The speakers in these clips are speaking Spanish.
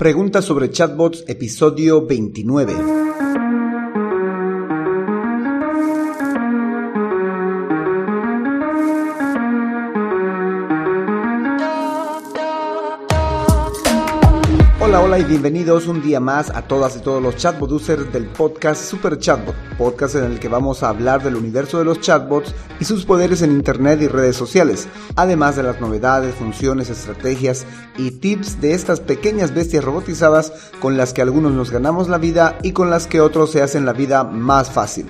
Preguntas sobre chatbots, episodio 29. Hola, hola y bienvenidos un día más a todas y todos los chatbot users del podcast Super Chatbot, podcast en el que vamos a hablar del universo de los chatbots y sus poderes en internet y redes sociales, además de las novedades, funciones, estrategias y tips de estas pequeñas bestias robotizadas con las que algunos nos ganamos la vida y con las que otros se hacen la vida más fácil.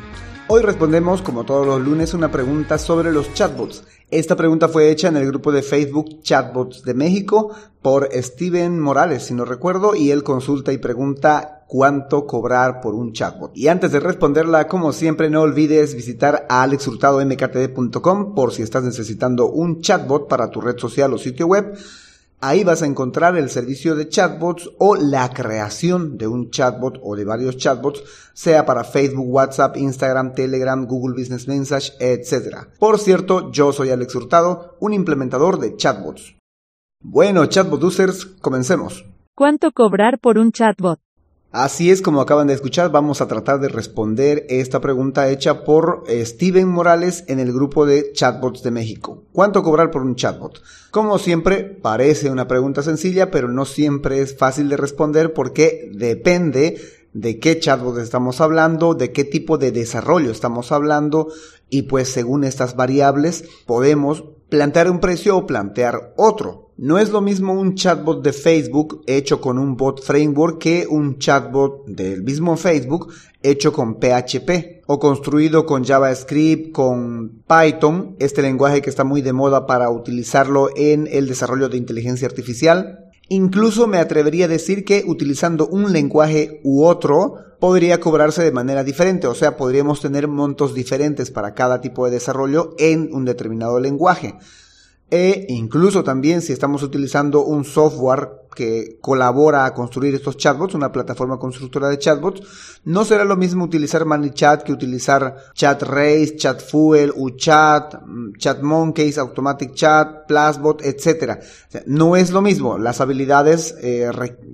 Hoy respondemos, como todos los lunes, una pregunta sobre los chatbots. Esta pregunta fue hecha en el grupo de Facebook Chatbots de México por Steven Morales, si no recuerdo, y él consulta y pregunta cuánto cobrar por un chatbot. Y antes de responderla, como siempre, no olvides visitar a alexhurtadomktd.com por si estás necesitando un chatbot para tu red social o sitio web Ahí vas a encontrar el servicio de chatbots o la creación de un chatbot o de varios chatbots, sea para Facebook, WhatsApp, Instagram, Telegram, Google Business Message, etc. Por cierto, yo soy Alex Hurtado, un implementador de chatbots. Bueno, chatbot users, comencemos. ¿Cuánto cobrar por un chatbot? Así es como acaban de escuchar, vamos a tratar de responder esta pregunta hecha por eh, Steven Morales en el grupo de Chatbots de México. ¿Cuánto cobrar por un chatbot? Como siempre, parece una pregunta sencilla, pero no siempre es fácil de responder porque depende de qué chatbot estamos hablando, de qué tipo de desarrollo estamos hablando y pues según estas variables podemos plantear un precio o plantear otro. No es lo mismo un chatbot de Facebook hecho con un bot framework que un chatbot del mismo Facebook hecho con PHP o construido con JavaScript, con Python, este lenguaje que está muy de moda para utilizarlo en el desarrollo de inteligencia artificial. Incluso me atrevería a decir que utilizando un lenguaje u otro podría cobrarse de manera diferente, o sea, podríamos tener montos diferentes para cada tipo de desarrollo en un determinado lenguaje. E incluso también si estamos utilizando un software que colabora a construir estos chatbots, una plataforma constructora de chatbots, no será lo mismo utilizar ManyChat que utilizar ChatRace, ChatFuel, UChat, mm, ChatMonkeys, Automatic Chat, Plusbot, etc. no es lo mismo. Las habilidades eh,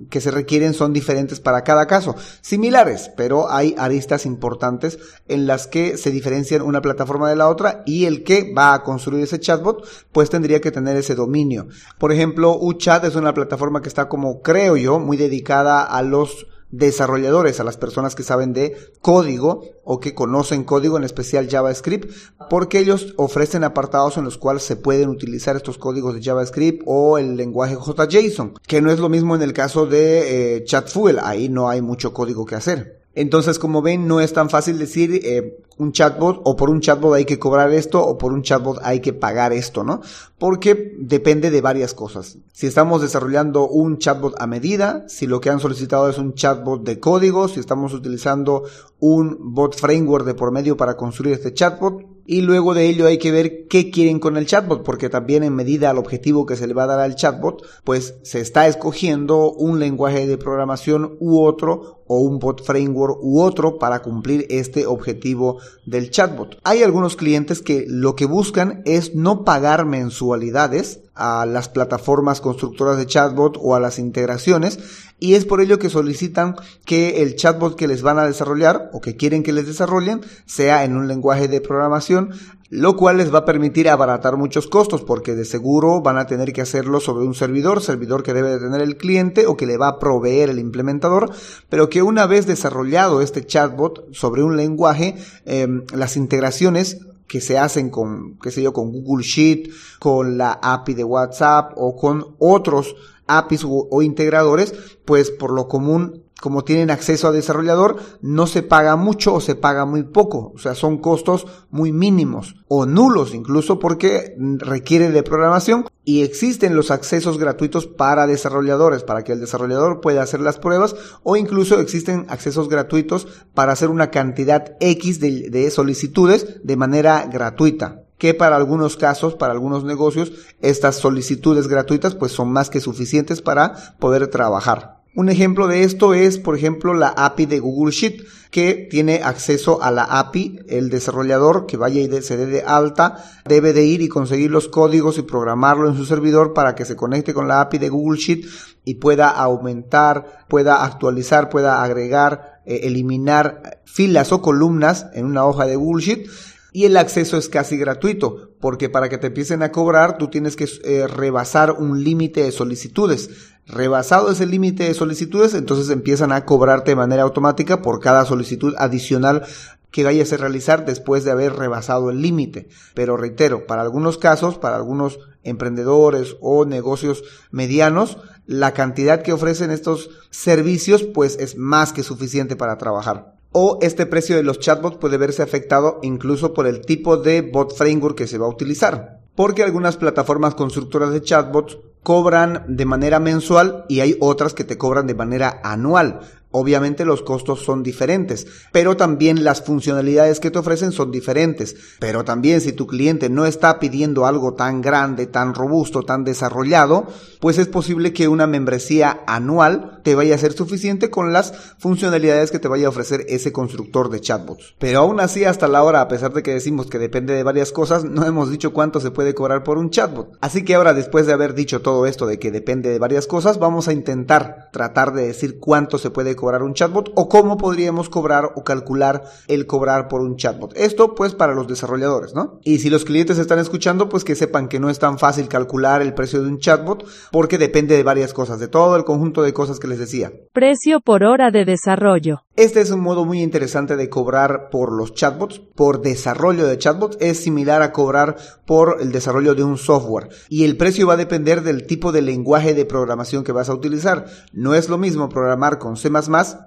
que se requieren son diferentes para cada caso. Similares, pero hay aristas importantes en las que se diferencian una plataforma de la otra y el que va a construir ese chatbot, pues tendría que tener ese dominio. Por ejemplo, UChat es una plataforma que está como, creo yo, muy dedicada a los desarrolladores, a las personas que saben de código o que conocen código, en especial JavaScript, porque ellos ofrecen apartados en los cuales se pueden utilizar estos códigos de JavaScript o el lenguaje JSON, que no es lo mismo en el caso de eh, ChatFuel, ahí no hay mucho código que hacer. Entonces, como ven, no es tan fácil decir eh, un chatbot o por un chatbot hay que cobrar esto o por un chatbot hay que pagar esto, ¿no? Porque depende de varias cosas. Si estamos desarrollando un chatbot a medida, si lo que han solicitado es un chatbot de código, si estamos utilizando un bot framework de por medio para construir este chatbot, y luego de ello hay que ver qué quieren con el chatbot, porque también en medida al objetivo que se le va a dar al chatbot, pues se está escogiendo un lenguaje de programación u otro o un bot framework u otro para cumplir este objetivo del chatbot. Hay algunos clientes que lo que buscan es no pagar mensualidades a las plataformas constructoras de chatbot o a las integraciones y es por ello que solicitan que el chatbot que les van a desarrollar o que quieren que les desarrollen sea en un lenguaje de programación, lo cual les va a permitir abaratar muchos costos porque de seguro van a tener que hacerlo sobre un servidor, servidor que debe de tener el cliente o que le va a proveer el implementador, pero que una vez desarrollado este chatbot sobre un lenguaje, em, las integraciones que se hacen con, qué sé yo, con Google Sheet, con la API de WhatsApp o con otros APIs o, integradores, pues por lo común como tienen acceso a desarrollador, no se paga mucho o se paga muy poco. O sea, son costos muy mínimos o nulos incluso porque requiere de programación y existen los accesos gratuitos para desarrolladores, para que el desarrollador pueda hacer las pruebas o incluso existen accesos gratuitos para hacer una cantidad X de, de solicitudes de manera gratuita que para algunos casos, para algunos negocios, estas solicitudes gratuitas pues son más que suficientes para poder trabajar. Un ejemplo de esto es, por ejemplo, la API de Google Sheet, que tiene acceso a la API. El desarrollador que vaya y se dé de alta debe de ir y conseguir los códigos y programarlo en su servidor para que se conecte con la API de Google Sheet y pueda aumentar, pueda actualizar, pueda agregar, eh, eliminar filas o columnas en una hoja de bullshit y el acceso es casi gratuito, porque para que te empiecen a cobrar tú tienes que eh, rebasar un límite de solicitudes. Rebasado ese límite de solicitudes, entonces empiezan a cobrarte de manera automática por cada solicitud adicional que vayas a realizar después de haber rebasado el límite. Pero reitero, para algunos casos, para algunos emprendedores o negocios medianos, la cantidad que ofrecen estos servicios pues es más que suficiente para trabajar o este precio de los chatbots puede verse afectado incluso por el tipo de bot framework que se va a utilizar. Porque algunas plataformas constructoras de chatbots cobran de manera mensual y hay otras que te cobran de manera anual. Obviamente los costos son diferentes, pero también las funcionalidades que te ofrecen son diferentes. Pero también si tu cliente no está pidiendo algo tan grande, tan robusto, tan desarrollado, pues es posible que una membresía anual te vaya a ser suficiente con las funcionalidades que te vaya a ofrecer ese constructor de chatbots. Pero aún así, hasta la hora, a pesar de que decimos que depende de varias cosas, no hemos dicho cuánto se puede cobrar por un chatbot. Así que ahora, después de haber dicho todo esto de que depende de varias cosas, vamos a intentar tratar de decir cuánto se puede cobrar un chatbot o cómo podríamos cobrar o calcular el cobrar por un chatbot. Esto pues para los desarrolladores, ¿no? Y si los clientes están escuchando, pues que sepan que no es tan fácil calcular el precio de un chatbot porque depende de varias cosas, de todo el conjunto de cosas que les decía. Precio por hora de desarrollo. Este es un modo muy interesante de cobrar por los chatbots, por desarrollo de chatbots, es similar a cobrar por el desarrollo de un software y el precio va a depender del tipo de lenguaje de programación que vas a utilizar. No es lo mismo programar con C++,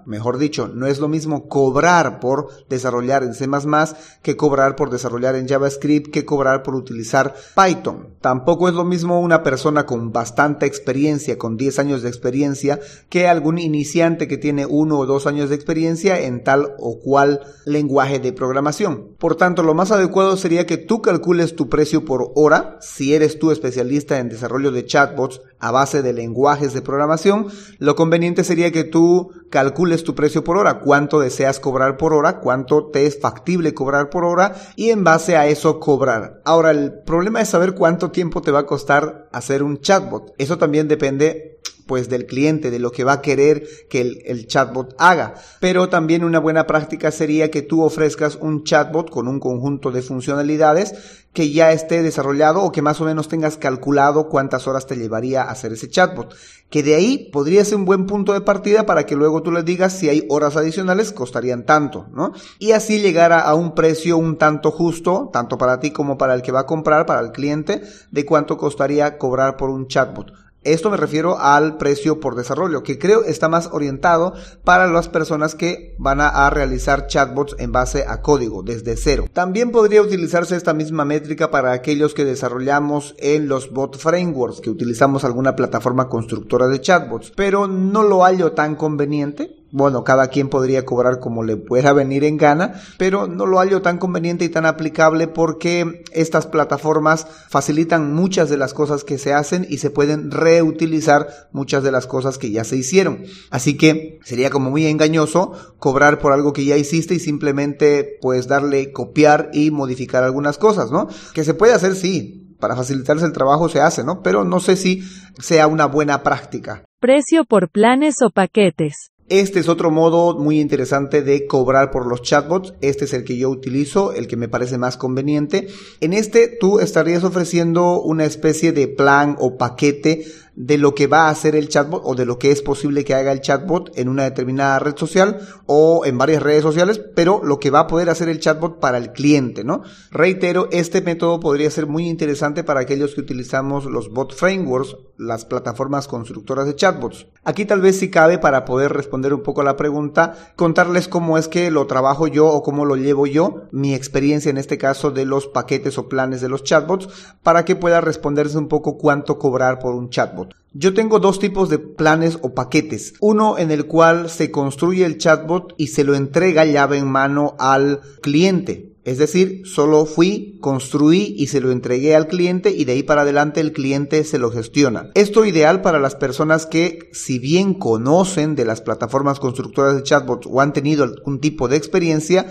mejor dicho, no es lo mismo cobrar por desarrollar en C++ que cobrar por desarrollar en JavaScript, que cobrar por utilizar Python. Tampoco es lo mismo una persona con bastante experiencia, con 10 años de experiencia, que algún iniciante que tiene uno o dos años de experiencia en tal o cual lenguaje de programación. Por tanto, lo más adecuado sería que tú calcules tu precio por hora, si eres tú especialista en desarrollo de chatbots a base de lenguajes de programación, lo conveniente sería que tú calcules tu precio por hora, cuánto deseas cobrar por hora, cuánto te es factible cobrar por hora y en base a eso cobrar. Ahora, el problema es saber cuánto tiempo te va a costar hacer un chatbot. Eso también depende pues del cliente, de lo que va a querer que el, chatbot haga. Pero también una buena práctica sería que tú ofrezcas un chatbot con un conjunto de funcionalidades que ya esté desarrollado o que más o menos tengas calculado cuántas horas te llevaría a hacer ese chatbot. Que de ahí podría ser un buen punto de partida para que luego tú le digas si hay horas adicionales costarían tanto, ¿no? Y así llegar a, a un precio un tanto justo, tanto para ti como para el que va a comprar, para el cliente, de cuánto costaría cobrar por un chatbot. Esto me refiero al precio por desarrollo, que creo está más orientado para las personas que van a, realizar chatbots en base a código, desde cero. También podría utilizarse esta misma métrica para aquellos que desarrollamos en los bot frameworks, que utilizamos alguna plataforma constructora de chatbots, pero no lo hallo tan conveniente bueno, cada quien podría cobrar como le pueda venir en gana, pero no lo hallo tan conveniente y tan aplicable porque estas plataformas facilitan muchas de las cosas que se hacen y se pueden reutilizar muchas de las cosas que ya se hicieron. Así que sería como muy engañoso cobrar por algo que ya hiciste y simplemente pues darle copiar y modificar algunas cosas, ¿no? Que se puede hacer, sí, para facilitarse el trabajo se hace, ¿no? Pero no sé si sea una buena práctica. Precio por planes o paquetes. Este es otro modo muy interesante de cobrar por los chatbots. Este es el que yo utilizo, el que me parece más conveniente. En este tú estarías ofreciendo una especie de plan o paquete de lo que va a hacer el chatbot o de lo que es posible que haga el chatbot en una determinada red social o en varias redes sociales, pero lo que va a poder hacer el chatbot para el cliente, ¿no? Reitero, este método podría ser muy interesante para aquellos que utilizamos los bot frameworks, las plataformas constructoras de chatbots. Aquí tal vez si cabe para poder responder un poco a la pregunta, contarles cómo es que lo trabajo yo o cómo lo llevo yo, mi experiencia en este caso de los paquetes o planes de los chatbots, para que pueda responderse un poco cuánto cobrar por un chatbot. Yo tengo dos tipos de planes o paquetes. Uno en el cual se construye el chatbot y se lo entrega llave en mano al cliente. Es decir, solo fui, construí y se lo entregué al cliente y de ahí para adelante el cliente se lo gestiona. Esto ideal para las personas que, si bien conocen de las plataformas constructoras de chatbots o han tenido algún tipo de experiencia,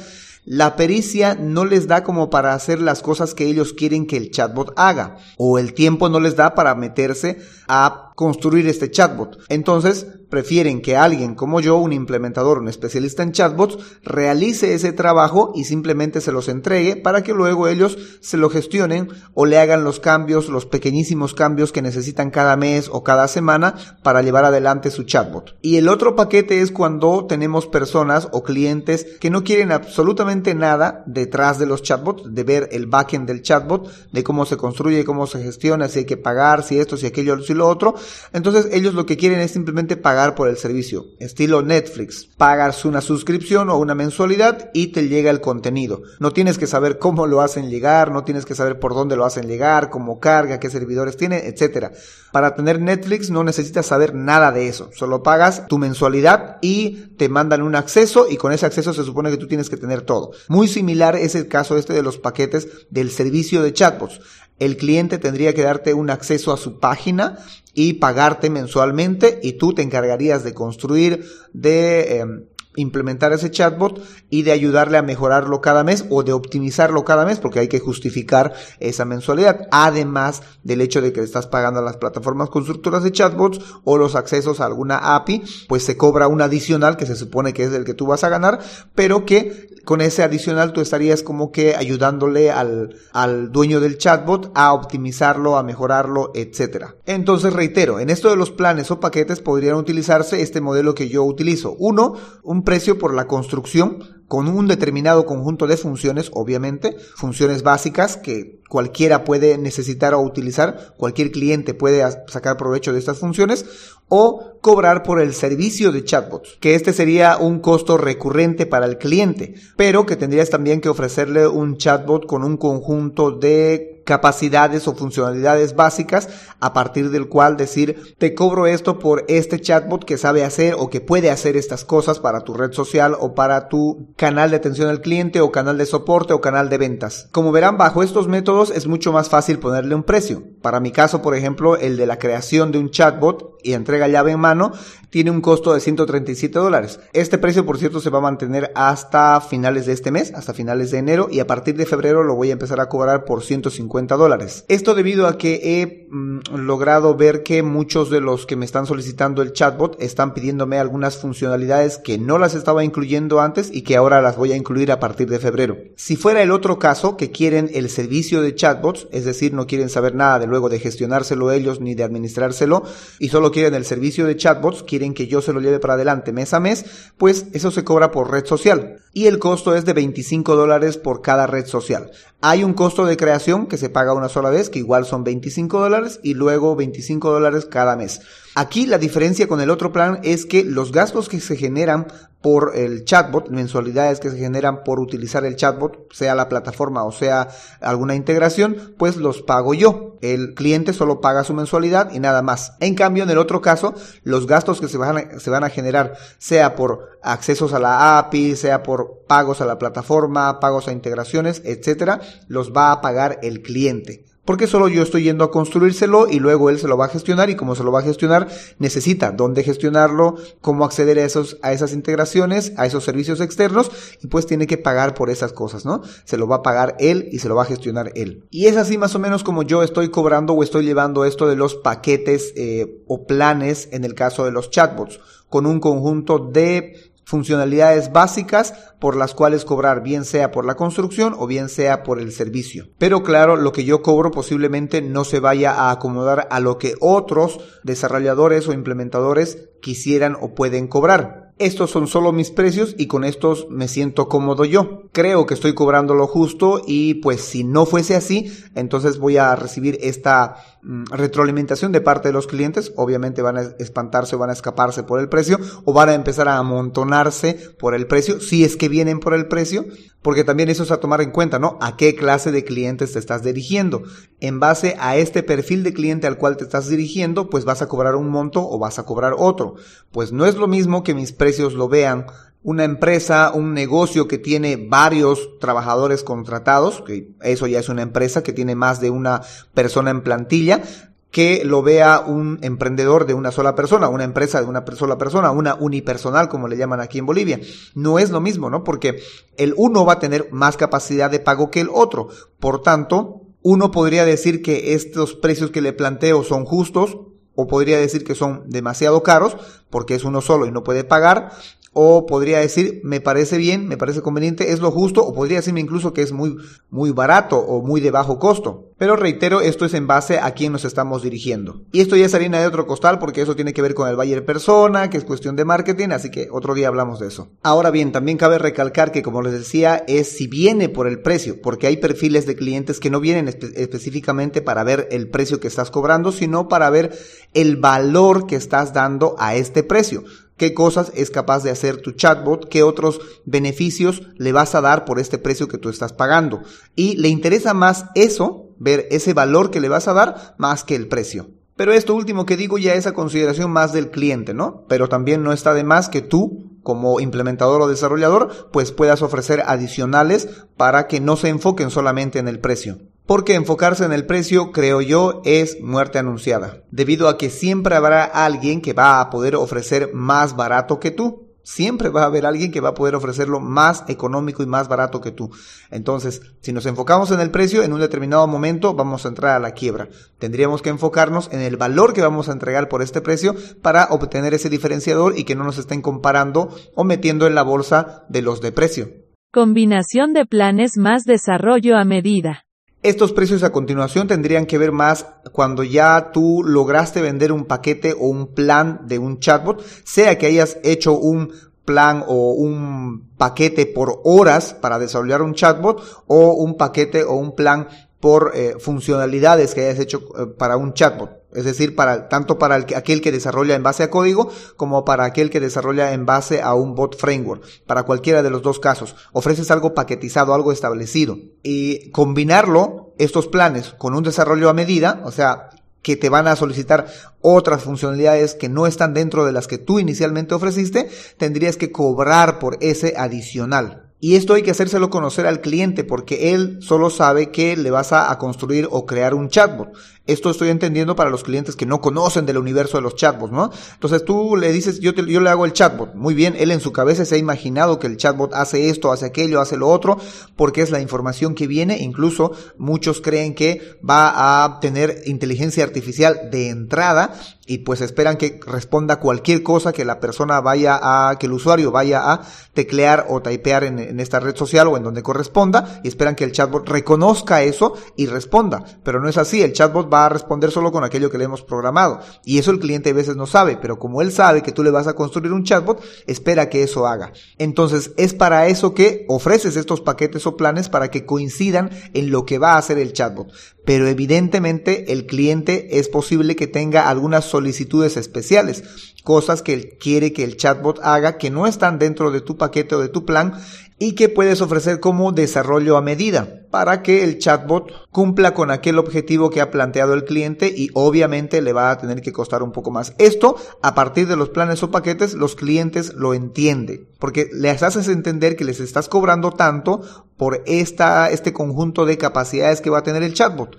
La pericia no les da como para hacer las cosas que ellos quieren que el chatbot haga, o el tiempo no les da para meterse a construir este chatbot. Entonces, prefieren que alguien como yo, un implementador, un especialista en chatbots, realice ese trabajo y simplemente se los entregue para que luego ellos se lo gestionen o le hagan los cambios, los pequeñísimos cambios que necesitan cada mes o cada semana para llevar adelante su chatbot. Y el otro paquete es cuando tenemos personas o clientes que no quieren absolutamente nada detrás de los chatbots, de ver el backend del chatbot, de cómo se construye, cómo se gestiona, si hay que pagar, si esto, si aquello, si lo otro. Entonces ellos lo que quieren es simplemente por el servicio, estilo Netflix. Pagas una suscripción o una mensualidad y te llega el contenido. No tienes que saber cómo lo hacen llegar, no tienes que saber por dónde lo hacen llegar, cómo carga, qué servidores tiene, etc. Para tener Netflix no necesitas saber nada de eso. Solo pagas tu mensualidad y te mandan un acceso y con ese acceso se supone que tú tienes que tener todo. Muy similar es el caso este de los paquetes del servicio de chatbots el cliente tendría que darte un acceso a su página y pagarte mensualmente y tú te encargarías de construir, de em, implementar ese chatbot y de ayudarle a mejorarlo cada mes o de optimizarlo cada mes porque hay que justificar esa mensualidad. Además del hecho de que le estás pagando a las plataformas constructoras de chatbots o los accesos a alguna API, pues se cobra un adicional que se supone que es el que tú vas a ganar, pero que con ese adicional tú estarías como que ayudándole al, al dueño del chatbot a optimizarlo, a mejorarlo, etcétera. Entonces reitero, en esto de los planes o paquetes podrían utilizarse este modelo que yo utilizo. Uno, un precio por la construcción con un determinado conjunto de funciones, obviamente, funciones básicas que cualquiera puede necesitar o utilizar, cualquier cliente puede sacar provecho de estas funciones, o cobrar por el servicio de chatbots, que este sería un costo recurrente para el cliente, pero que tendrías también que ofrecerle un chatbot con un conjunto de capacidades o funcionalidades básicas a partir del cual decir te cobro esto por este chatbot que sabe hacer o que puede hacer estas cosas para tu red social o para tu canal de atención al cliente o canal de soporte o canal de ventas. Como verán, bajo estos métodos es mucho más fácil ponerle un precio. Para mi caso, por ejemplo, el de la creación de un chatbot y entrega llave en mano, tiene un costo de 137 dólares. Este precio, por cierto, se va a mantener hasta finales de este mes, hasta finales de enero, y a partir de febrero lo voy a empezar a cobrar por 150 dólares. Esto debido a que he mm, logrado ver que muchos de los que me están solicitando el chatbot están pidiéndome algunas funcionalidades que no las estaba incluyendo antes y que ahora las voy a incluir a partir de febrero. Si fuera el otro caso, que quieren el servicio de chatbots, es decir, no quieren saber nada de luego de gestionárselo ellos ni de administrárselo, y solo quieren el servicio de chatbots, quieren que yo se lo lleve para adelante mes a mes, pues eso se cobra por red social. Y el costo es de 25 dólares por cada red social. Hay un costo de creación que se paga una sola vez, que igual son 25 dólares, y luego 25 dólares cada mes. Aquí la diferencia con el otro plan es que los gastos que se generan por el chatbot, mensualidades que se generan por utilizar el chatbot, sea la plataforma o sea alguna integración, pues los pago yo. El cliente solo paga su mensualidad y nada más. En cambio, en el otro caso, los gastos que se van a, generar, sea por accesos a la API, sea por pagos a la plataforma, pagos a integraciones, etcétera, los va a pagar el cliente porque solo yo estoy yendo a construírselo y luego él se lo va a gestionar y como se lo va a gestionar necesita dónde gestionarlo, cómo acceder a esos a esas integraciones, a esos servicios externos y pues tiene que pagar por esas cosas, ¿no? Se lo va a pagar él y se lo va a gestionar él. Y es así más o menos como yo estoy cobrando o estoy llevando esto de los paquetes eh, o planes en el caso de los chatbots con un conjunto de funcionalidades básicas por las cuales cobrar, bien sea por la construcción o bien sea por el servicio. Pero claro, lo que yo cobro posiblemente no se vaya a acomodar a lo que otros desarrolladores o implementadores quisieran o pueden cobrar estos son solo mis precios y con estos me siento cómodo yo. Creo que estoy cobrando lo justo y pues si no fuese así, entonces voy a recibir esta retroalimentación de parte de los clientes. Obviamente van a espantarse o van a escaparse por el precio o van a empezar a amontonarse por el precio, si es que vienen por el precio, porque también eso es a tomar en cuenta, ¿no? ¿A qué clase de clientes te estás dirigiendo? En base a este perfil de cliente al cual te estás dirigiendo, pues vas a cobrar un monto o vas a cobrar otro. Pues no es lo mismo que mis precios lo vean una empresa, un negocio que tiene varios trabajadores contratados, que eso ya es una empresa que tiene más de una persona en plantilla, que lo vea un emprendedor de una sola persona, una empresa de una sola persona, una unipersonal como le llaman aquí en Bolivia. No es lo mismo, ¿no? Porque el uno va a tener más capacidad de pago que el otro. Por tanto, uno podría decir que estos precios que le planteo son justos o podría decir que son demasiado caros porque es uno solo y no puede pagar o podría decir, me parece bien, me parece conveniente, es lo justo, o podría decirme incluso que es muy, muy barato o muy de bajo costo. Pero reitero, esto es en base a quién nos estamos dirigiendo. Y esto ya es harina de otro costal porque eso tiene que ver con el Bayer persona, que es cuestión de marketing, así que otro día hablamos de eso. Ahora bien, también cabe recalcar que como les decía, es si viene por el precio, porque hay perfiles de clientes que no vienen específicamente para ver el precio que estás cobrando, sino para ver el valor que estás dando a este precio qué cosas es capaz de hacer tu chatbot, qué otros beneficios le vas a dar por este precio que tú estás pagando. Y le interesa más eso, ver ese valor que le vas a dar, más que el precio. Pero esto último que digo ya es a consideración más del cliente, ¿no? Pero también no está de más que tú, como implementador o desarrollador, pues puedas ofrecer adicionales para que no se enfoquen solamente en el precio porque enfocarse en el precio, creo yo, es muerte anunciada, debido a que siempre habrá alguien que va a poder ofrecer más barato que tú. Siempre va a haber alguien que va a poder ofrecerlo más económico y más barato que tú. Entonces, si nos enfocamos en el precio, en un determinado momento vamos a entrar a la quiebra. Tendríamos que enfocarnos en el valor que vamos a entregar por este precio para obtener ese diferenciador y que no nos estén comparando o metiendo en la bolsa de los de precio. Combinación de planes más desarrollo a medida. Estos precios a continuación tendrían que ver más cuando ya tú lograste vender un paquete o un plan de un chatbot, sea que hayas hecho un plan o un paquete por horas para desarrollar un chatbot o un paquete o un plan por eh, funcionalidades que hayas hecho eh, para un chatbot. Es decir, tanto para el, aquel que desarrolla en base a código como para aquel que desarrolla en base a un bot framework. Para cualquiera de los dos casos. Ofreces algo paquetizado, algo establecido. Y combinarlo, estos planes, con un desarrollo a medida, o sea, que te van a solicitar otras funcionalidades que no están dentro de las que tú inicialmente ofreciste, tendrías que cobrar por ese adicional. Y esto hay que hacérselo conocer al cliente porque él solo sabe que le vas a, construir o crear un chatbot. Esto estoy entendiendo para los clientes que no conocen del universo de los chatbots, ¿no? Entonces tú le dices, yo, te, yo le hago el chatbot. Muy bien, él en su cabeza se ha imaginado que el chatbot hace esto, hace aquello, hace lo otro, porque es la información que viene. Incluso muchos creen que va a tener inteligencia artificial de entrada y pues esperan que responda cualquier cosa que la persona vaya a, que el usuario vaya a teclear o typear en, en, esta red social o en donde corresponda y esperan que el chatbot reconozca eso y responda. Pero no es así, el chatbot va a responder solo con aquello que le hemos programado y eso el cliente a veces no sabe, pero como él sabe que tú le vas a construir un chatbot, espera que eso haga. Entonces es para eso que ofreces estos paquetes o planes para que coincidan en lo que va a hacer el chatbot pero evidentemente el cliente es posible que tenga algunas solicitudes especiales, cosas que él quiere que el chatbot haga que no están dentro de tu paquete o de tu plan y que puedes ofrecer como desarrollo a medida para que el chatbot cumpla con aquel objetivo que ha planteado el cliente y obviamente le va a tener que costar un poco más. Esto, a partir de los planes o paquetes, los clientes lo entienden porque les haces entender que les estás cobrando tanto por esta, este conjunto de capacidades que va a tener el chatbot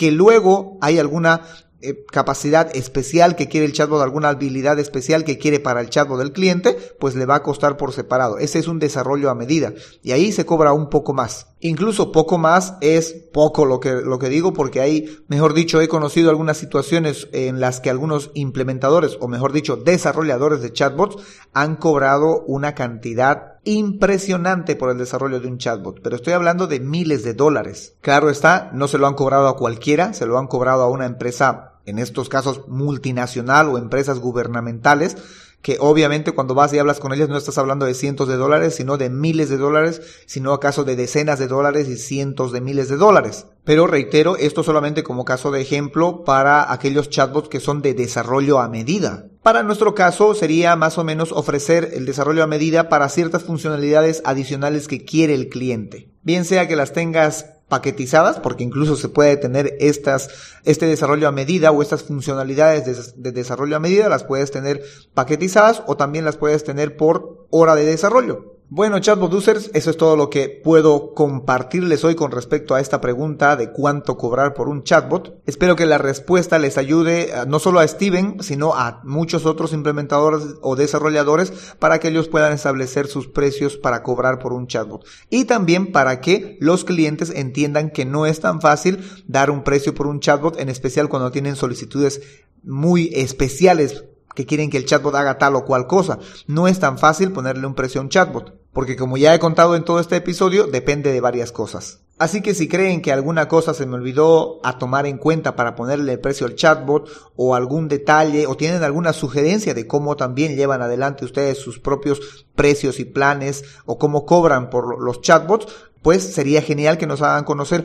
que luego hay alguna eh, capacidad especial que quiere el chatbot, alguna habilidad especial que quiere para el chatbot del cliente, pues le va a costar por separado. Ese es un desarrollo a medida y ahí se cobra un poco más. Incluso poco más es poco lo que, lo que digo porque ahí, mejor dicho, he conocido algunas situaciones en las que algunos implementadores o mejor dicho, desarrolladores de chatbots han cobrado una cantidad impresionante por el desarrollo de un chatbot, pero estoy hablando de miles de dólares. Claro está, no se lo han cobrado a cualquiera, se lo han cobrado a una empresa en estos casos multinacional o empresas gubernamentales, que obviamente cuando vas y hablas con ellas no estás hablando de cientos de dólares, sino de miles de dólares, sino acaso de decenas de dólares y cientos de miles de dólares. Pero reitero, esto solamente como caso de ejemplo para aquellos chatbots que son de desarrollo a medida. Para nuestro caso sería más o menos ofrecer el desarrollo a medida para ciertas funcionalidades adicionales que quiere el cliente. Bien sea que las tengas paquetizadas, porque incluso se puede tener estas, este desarrollo a medida o estas funcionalidades de, desarrollo a medida, las puedes tener paquetizadas o también las puedes tener por hora de desarrollo. Bueno, chatbot users, eso es todo lo que puedo compartirles hoy con respecto a esta pregunta de cuánto cobrar por un chatbot. Espero que la respuesta les ayude no solo a Steven, sino a muchos otros implementadores o desarrolladores para que ellos puedan establecer sus precios para cobrar por un chatbot. Y también para que los clientes entiendan que no es tan fácil dar un precio por un chatbot, en especial cuando tienen solicitudes muy especiales que quieren que el chatbot haga tal o cual cosa. No es tan fácil ponerle un precio a un chatbot porque como ya he contado en todo este episodio, depende de varias cosas. Así que si creen que alguna cosa se me olvidó a tomar en cuenta para ponerle el precio al chatbot o algún detalle o tienen alguna sugerencia de cómo también llevan adelante ustedes sus propios precios y planes o cómo cobran por los chatbots, pues sería genial que nos hagan conocer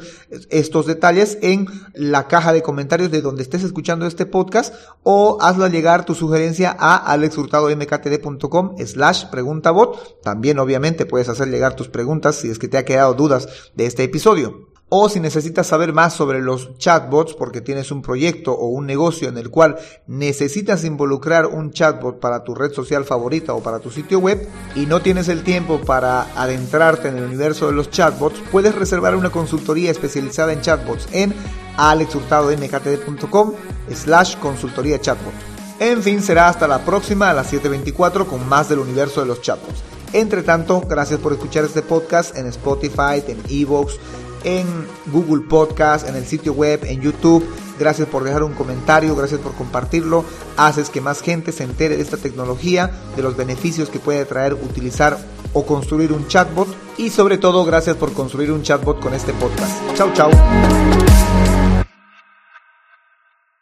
estos detalles en la caja de comentarios de donde estés escuchando este podcast o hazlo llegar tu sugerencia a alexhurtadomktd.com slash preguntabot. También obviamente puedes hacer llegar tus preguntas si es que te ha quedado dudas de este episodio. O si necesitas saber más sobre los chatbots porque tienes un proyecto o un negocio en el cual necesitas involucrar un chatbot para tu red social favorita o para tu sitio web y no tienes el tiempo para adentrarte en el universo de los chatbots, puedes reservar una consultoría especializada en chatbots en alexhurtadomktd.com slash consultoría chatbot. En fin, será hasta la próxima a las 7.24 con más del universo de los chatbots. Entre tanto, gracias por escuchar este podcast en Spotify, en Evox, en Google Podcast, en el sitio web, en YouTube. Gracias por dejar un comentario, gracias por compartirlo. Haces que más gente se entere de esta tecnología, de los beneficios que puede traer utilizar o construir un chatbot. Y sobre todo, gracias por construir un chatbot con este podcast. Chao, chao.